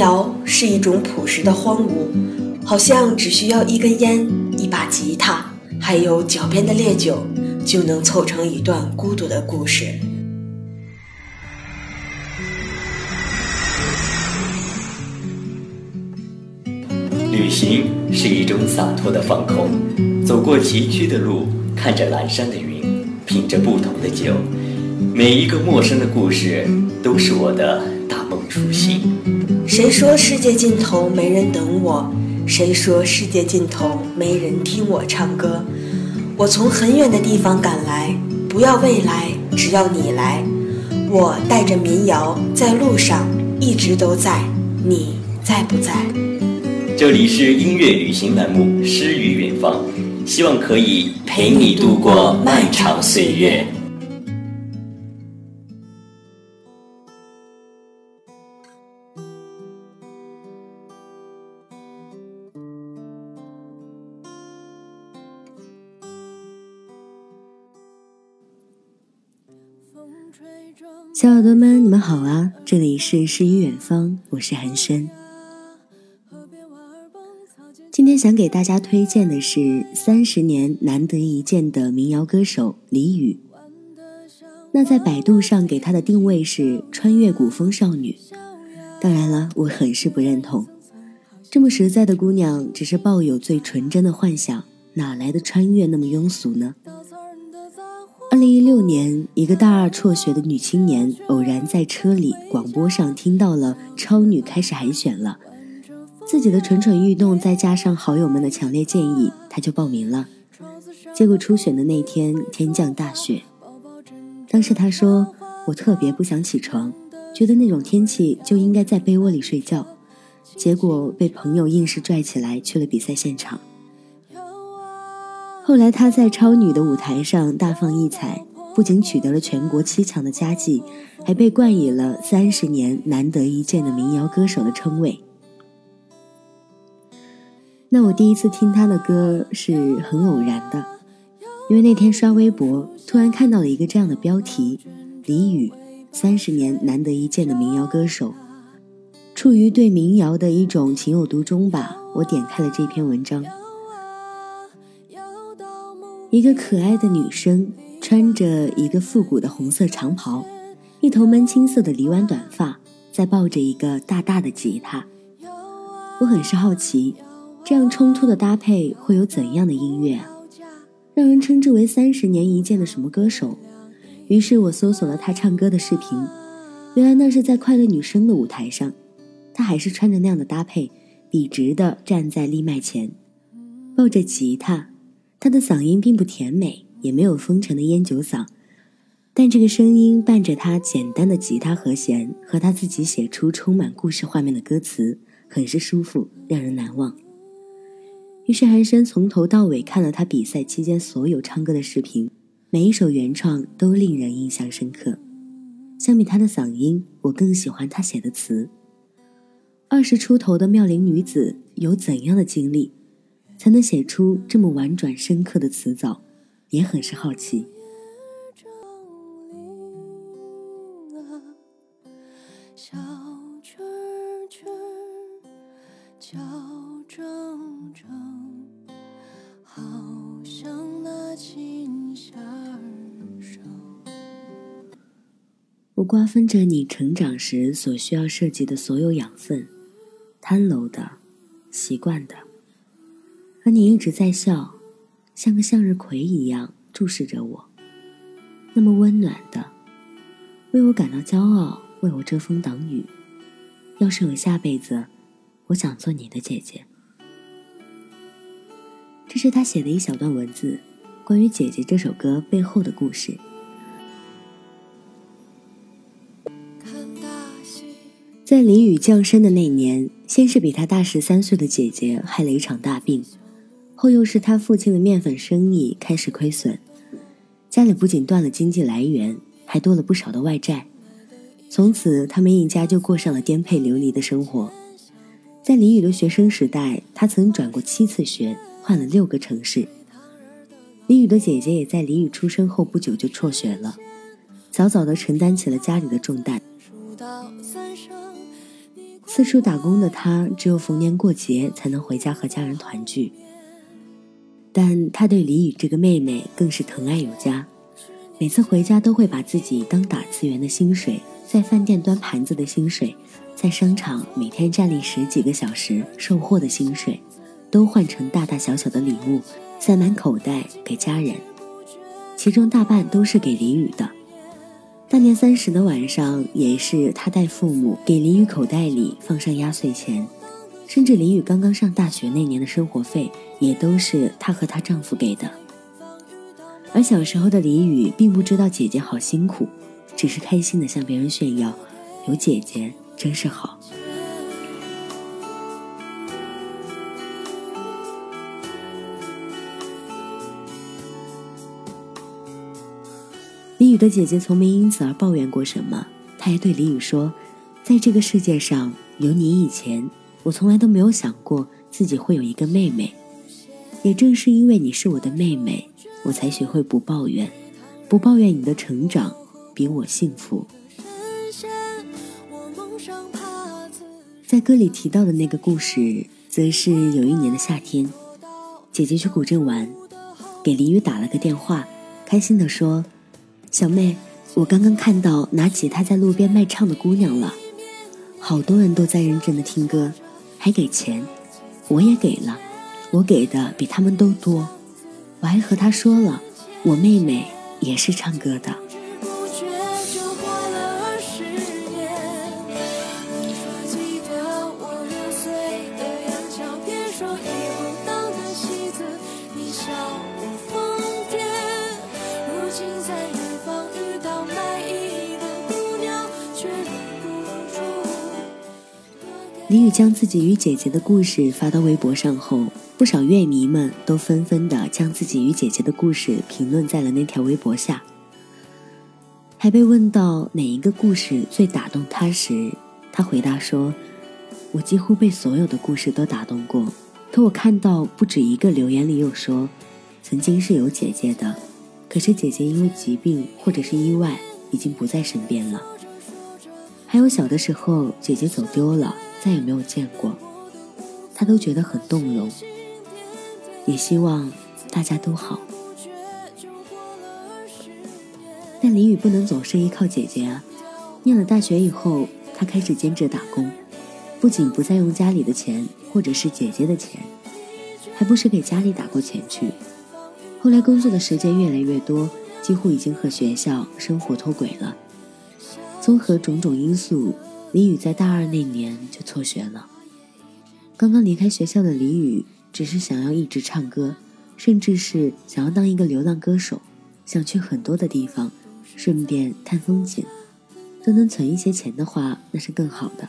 谣是一种朴实的荒芜，好像只需要一根烟、一把吉他，还有脚边的烈酒，就能凑成一段孤独的故事。旅行是一种洒脱的放空，走过崎岖的路，看着阑珊的云，品着不同的酒，每一个陌生的故事都是我的大梦初醒。谁说世界尽头没人等我？谁说世界尽头没人听我唱歌？我从很远的地方赶来，不要未来，只要你来。我带着民谣在路上，一直都在。你在不在？这里是音乐旅行栏目《诗与远方》，希望可以陪你度过漫长岁月。小耳朵们，你们好啊！这里是诗与远方，我是韩深。今天想给大家推荐的是三十年难得一见的民谣歌手李宇。那在百度上给她的定位是穿越古风少女。当然了，我很是不认同。这么实在的姑娘，只是抱有最纯真的幻想，哪来的穿越那么庸俗呢？二零一六年，一个大二辍学的女青年偶然在车里广播上听到了超女开始海选了。自己的蠢蠢欲动，再加上好友们的强烈建议，她就报名了。结果初选的那天，天降大雪。当时他说：“我特别不想起床，觉得那种天气就应该在被窝里睡觉。”结果被朋友硬是拽起来去了比赛现场。后来他在超女的舞台上大放异彩，不仅取得了全国七强的佳绩，还被冠以了三十年难得一见的民谣歌手的称谓。那我第一次听他的歌是很偶然的，因为那天刷微博，突然看到了一个这样的标题：李宇，三十年难得一见的民谣歌手。出于对民谣的一种情有独钟吧，我点开了这篇文章。一个可爱的女生，穿着一个复古的红色长袍，一头闷青色的梨湾短发，在抱着一个大大的吉他。我很是好奇。这样冲突的搭配会有怎样的音乐啊？让人称之为三十年一见的什么歌手？于是我搜索了他唱歌的视频，原来那是在快乐女声的舞台上，他还是穿着那样的搭配，笔直的站在立麦前，抱着吉他。他的嗓音并不甜美，也没有风尘的烟酒嗓，但这个声音伴着他简单的吉他和弦和他自己写出充满故事画面的歌词，很是舒服，让人难忘。于是韩生从头到尾看了他比赛期间所有唱歌的视频，每一首原创都令人印象深刻。相比他的嗓音，我更喜欢他写的词。二十出头的妙龄女子有怎样的经历，才能写出这么婉转深刻的词藻？也很是好奇。我瓜分着你成长时所需要涉及的所有养分，贪楼的，习惯的，而你一直在笑，像个向日葵一样注视着我，那么温暖的，为我感到骄傲，为我遮风挡雨。要是有下辈子，我想做你的姐姐。这是他写的一小段文字，关于《姐姐》这首歌背后的故事。在林雨降生的那年，先是比他大十三岁的姐姐害了一场大病，后又是他父亲的面粉生意开始亏损，家里不仅断了经济来源，还多了不少的外债。从此，他们一家就过上了颠沛流离的生活。在李宇的学生时代，他曾转过七次学，换了六个城市。李宇的姐姐也在李宇出生后不久就辍学了，早早地承担起了家里的重担。四处打工的他，只有逢年过节才能回家和家人团聚。但他对李宇这个妹妹更是疼爱有加，每次回家都会把自己当打字员的薪水，在饭店端盘子的薪水，在商场每天站立十几个小时售货的薪水，都换成大大小小的礼物，塞满口袋给家人，其中大半都是给李宇的。大年三十的晚上，也是他带父母给李宇口袋里放上压岁钱。甚至李宇刚刚上大学那年的生活费，也都是她和她丈夫给的。而小时候的李宇并不知道姐姐好辛苦，只是开心的向别人炫耀，有姐姐真是好。李宇的姐姐从没因此而抱怨过什么，她还对李宇说：“在这个世界上有你以前。”我从来都没有想过自己会有一个妹妹，也正是因为你是我的妹妹，我才学会不抱怨，不抱怨你的成长比我幸福。在歌里提到的那个故事，则是有一年的夏天，姐姐去古镇玩，给林雨打了个电话，开心地说：“小妹，我刚刚看到拿吉他在路边卖唱的姑娘了，好多人都在认真的听歌。”还给钱，我也给了，我给的比他们都多。我还和他说了，我妹妹也是唱歌的。李宇将自己与姐姐的故事发到微博上后，不少乐迷们都纷纷的将自己与姐姐的故事评论在了那条微博下。还被问到哪一个故事最打动他时，他回答说：“我几乎被所有的故事都打动过，可我看到不止一个留言里有说，曾经是有姐姐的，可是姐姐因为疾病或者是意外，已经不在身边了。还有小的时候姐姐走丢了。”再也没有见过，他都觉得很动容，也希望大家都好。但李宇不能总是依靠姐姐啊！念了大学以后，他开始兼职打工，不仅不再用家里的钱或者是姐姐的钱，还不时给家里打过钱去。后来工作的时间越来越多，几乎已经和学校生活脱轨了。综合种种因素。李宇在大二那年就辍学了。刚刚离开学校的李宇，只是想要一直唱歌，甚至是想要当一个流浪歌手，想去很多的地方，顺便看风景。都能存一些钱的话，那是更好的。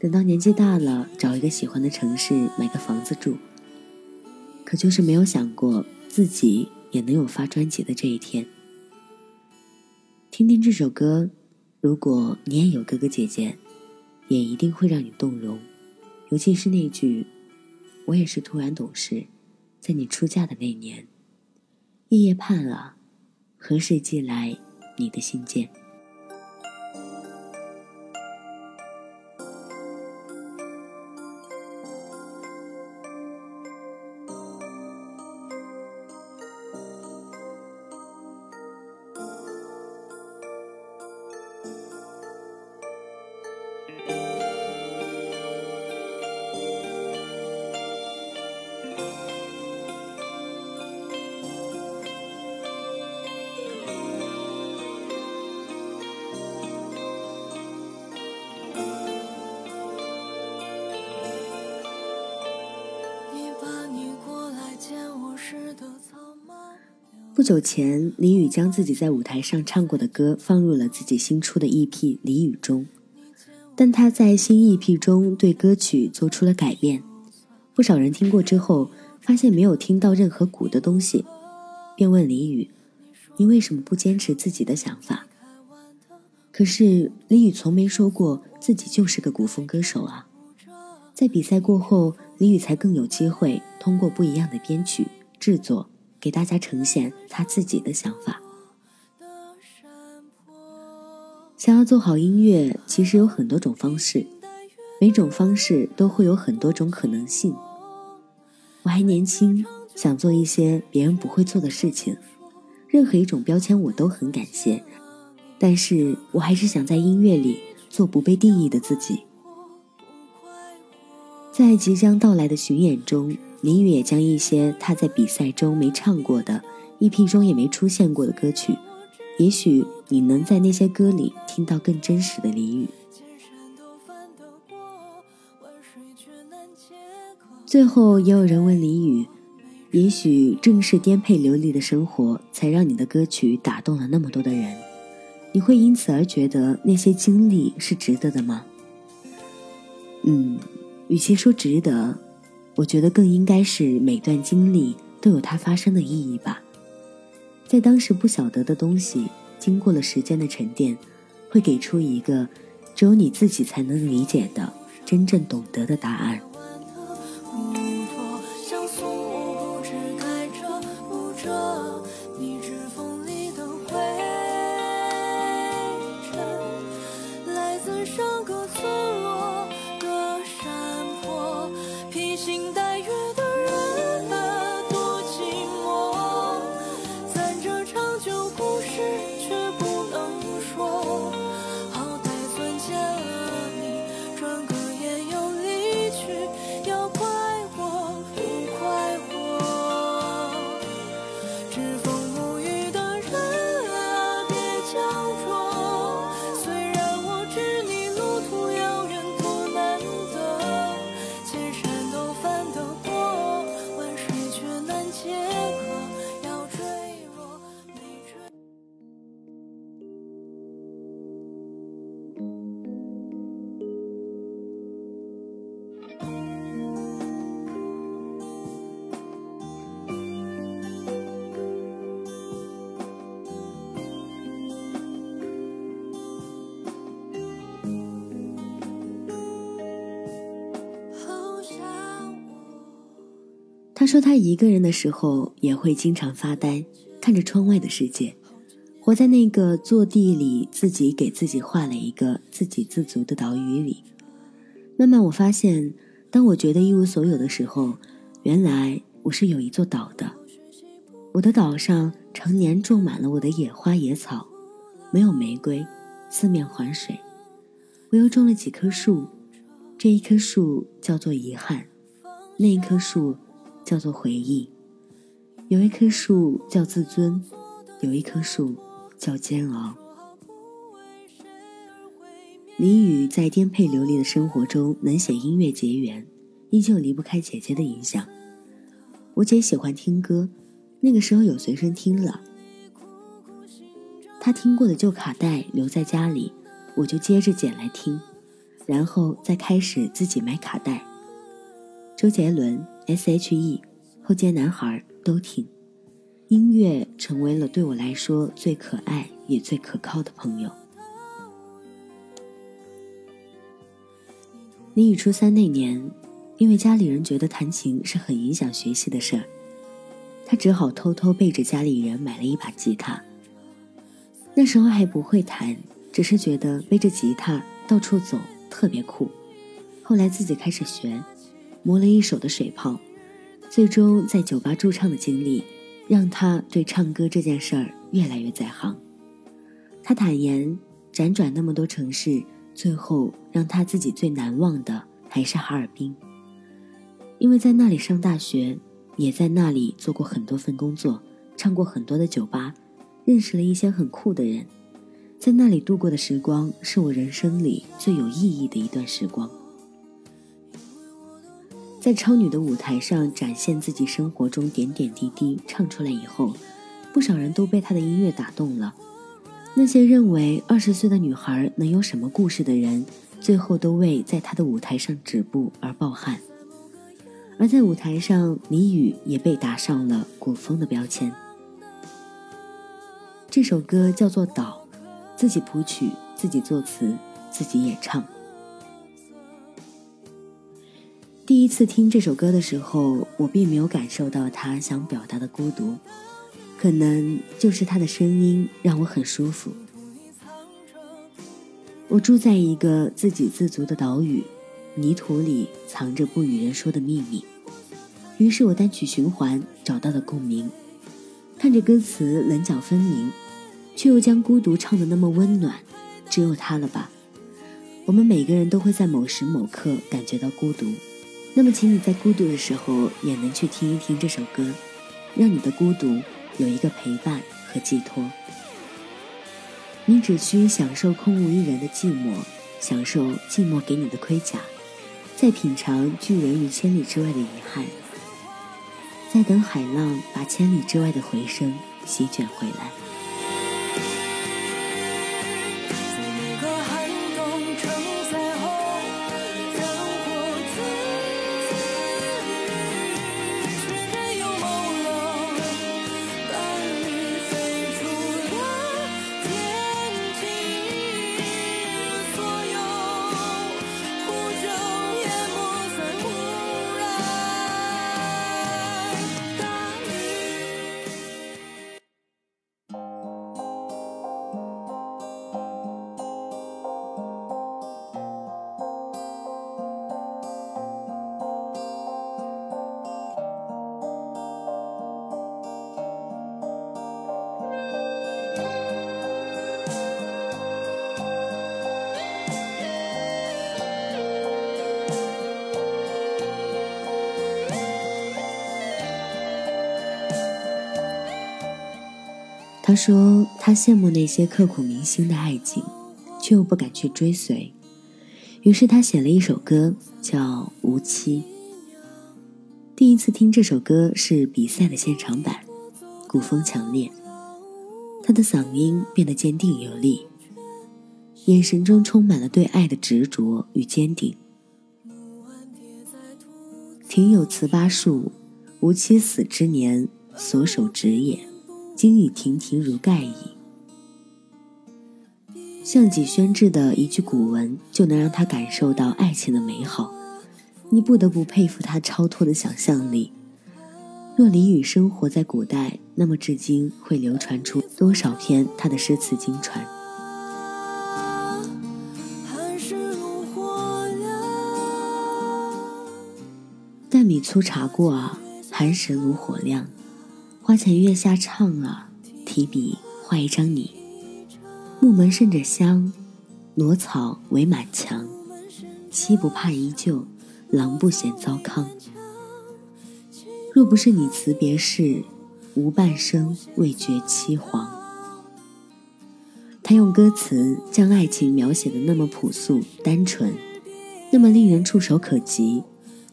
等到年纪大了，找一个喜欢的城市，买个房子住。可就是没有想过自己也能有发专辑的这一天。听听这首歌。如果你也有哥哥姐姐，也一定会让你动容，尤其是那句“我也是突然懂事，在你出嫁的那年，夜夜盼了，何时寄来你的信件？”。不久前，李宇将自己在舞台上唱过的歌放入了自己新出的 EP《李宇》中，但他在新 EP 中对歌曲做出了改变。不少人听过之后，发现没有听到任何鼓的东西，便问李宇：“你为什么不坚持自己的想法？”可是李宇从没说过自己就是个古风歌手啊。在比赛过后，李宇才更有机会通过不一样的编曲制作。给大家呈现他自己的想法。想要做好音乐，其实有很多种方式。每种方式都会有很多种可能性。我还年轻，想做一些别人不会做的事情。任何一种标签我都很感谢，但是我还是想在音乐里做不被定义的自己。在即将到来的巡演中，林雨也将一些他在比赛中没唱过的、EP 中也没出现过的歌曲，也许你能在那些歌里听到更真实的李宇。最后，也有人问李宇。也许正是颠沛流离的生活，才让你的歌曲打动了那么多的人。你会因此而觉得那些经历是值得的吗？嗯，与其说值得，我觉得更应该是每段经历都有它发生的意义吧。在当时不晓得的东西，经过了时间的沉淀，会给出一个只有你自己才能理解的、真正懂得的答案。说，他一个人的时候也会经常发呆，看着窗外的世界，活在那个坐地里自己给自己画了一个自给自足的岛屿里。慢慢，我发现，当我觉得一无所有的时候，原来我是有一座岛的。我的岛上常年种满了我的野花野草，没有玫瑰，四面环水。我又种了几棵树，这一棵树叫做遗憾，那一棵树。叫做回忆，有一棵树叫自尊，有一棵树叫煎熬。李宇在颠沛流离的生活中能写音乐结缘，依旧离不开姐姐的影响。我姐喜欢听歌，那个时候有随身听了，她听过的旧卡带留在家里，我就接着捡来听，然后再开始自己买卡带。周杰伦。S.H.E，后街男孩都听，音乐成为了对我来说最可爱也最可靠的朋友。李宇初三那年，因为家里人觉得弹琴是很影响学习的事儿，他只好偷偷背着家里人买了一把吉他。那时候还不会弹，只是觉得背着吉他到处走特别酷。后来自己开始学。磨了一手的水泡，最终在酒吧驻唱的经历，让他对唱歌这件事儿越来越在行。他坦言，辗转那么多城市，最后让他自己最难忘的还是哈尔滨，因为在那里上大学，也在那里做过很多份工作，唱过很多的酒吧，认识了一些很酷的人，在那里度过的时光，是我人生里最有意义的一段时光。在超女的舞台上展现自己生活中点点滴滴，唱出来以后，不少人都被她的音乐打动了。那些认为二十岁的女孩能有什么故事的人，最后都为在她的舞台上止步而抱憾。而在舞台上，李宇也被打上了古风的标签。这首歌叫做《岛》，自己谱曲，自己作词，自己演唱。第一次听这首歌的时候，我并没有感受到他想表达的孤独，可能就是他的声音让我很舒服。我住在一个自给自足的岛屿，泥土里藏着不与人说的秘密。于是我单曲循环，找到了共鸣。看着歌词棱角分明，却又将孤独唱得那么温暖，只有他了吧？我们每个人都会在某时某刻感觉到孤独，那么请你在孤独的时候也能去听一听这首歌，让你的孤独有一个陪伴和寄托。你只需享受空无一人的寂寞，享受寂寞给你的盔甲，在品尝拒人于千里之外的遗憾，在等海浪把千里之外的回声席卷回来。他说：“他羡慕那些刻骨铭心的爱情，却又不敢去追随。于是他写了一首歌，叫《无期》。第一次听这首歌是比赛的现场版，古风强烈，他的嗓音变得坚定有力，眼神中充满了对爱的执着与坚定。庭有词八树，无期死之年，所守职也。”今已亭亭如盖矣。项脊轩志的一句古文，就能让他感受到爱情的美好。你不得不佩服他超脱的想象力。若李雨生活在古代，那么至今会流传出多少篇他的诗词经传？淡米粗茶过啊，寒食炉火亮。花前月下唱啊，提笔画一张你。木门渗着香，挪草围满墙。妻不怕依旧，郎不嫌糟糠。若不是你辞别事，无半生未觉凄惶。他用歌词将爱情描写的那么朴素单纯，那么令人触手可及，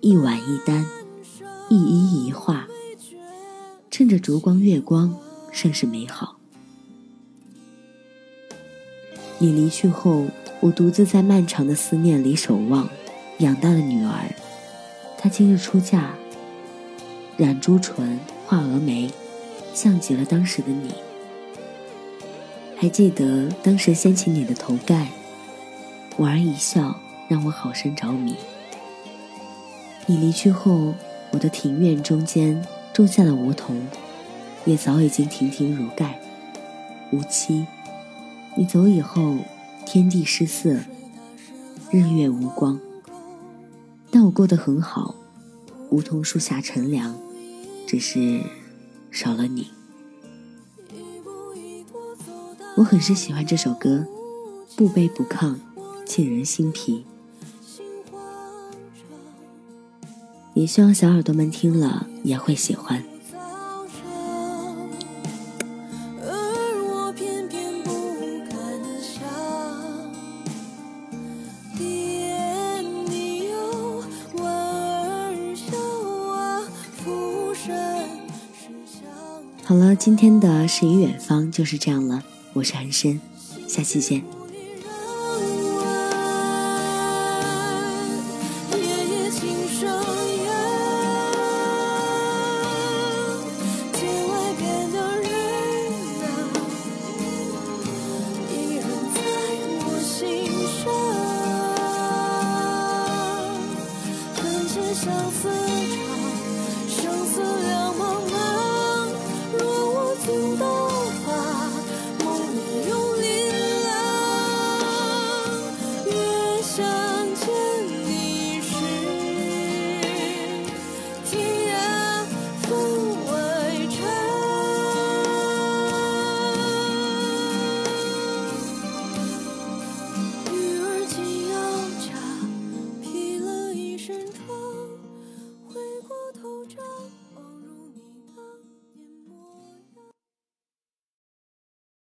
一碗一单，一衣一画。趁着烛光月光，甚是美好。你离去后，我独自在漫长的思念里守望，养大了女儿。她今日出嫁，染朱唇，画蛾眉，像极了当时的你。还记得当时掀起你的头盖，莞尔一笑，让我好生着迷。你离去后，我的庭院中间。种下了梧桐，也早已经亭亭如盖。无期，你走以后，天地失色，日月无光。但我过得很好，梧桐树下乘凉，只是少了你。我很是喜欢这首歌，不卑不亢，沁人心脾。也希望小耳朵们听了也会喜欢。好了，今天的诗与远方就是这样了。我是韩深，下期见。相思。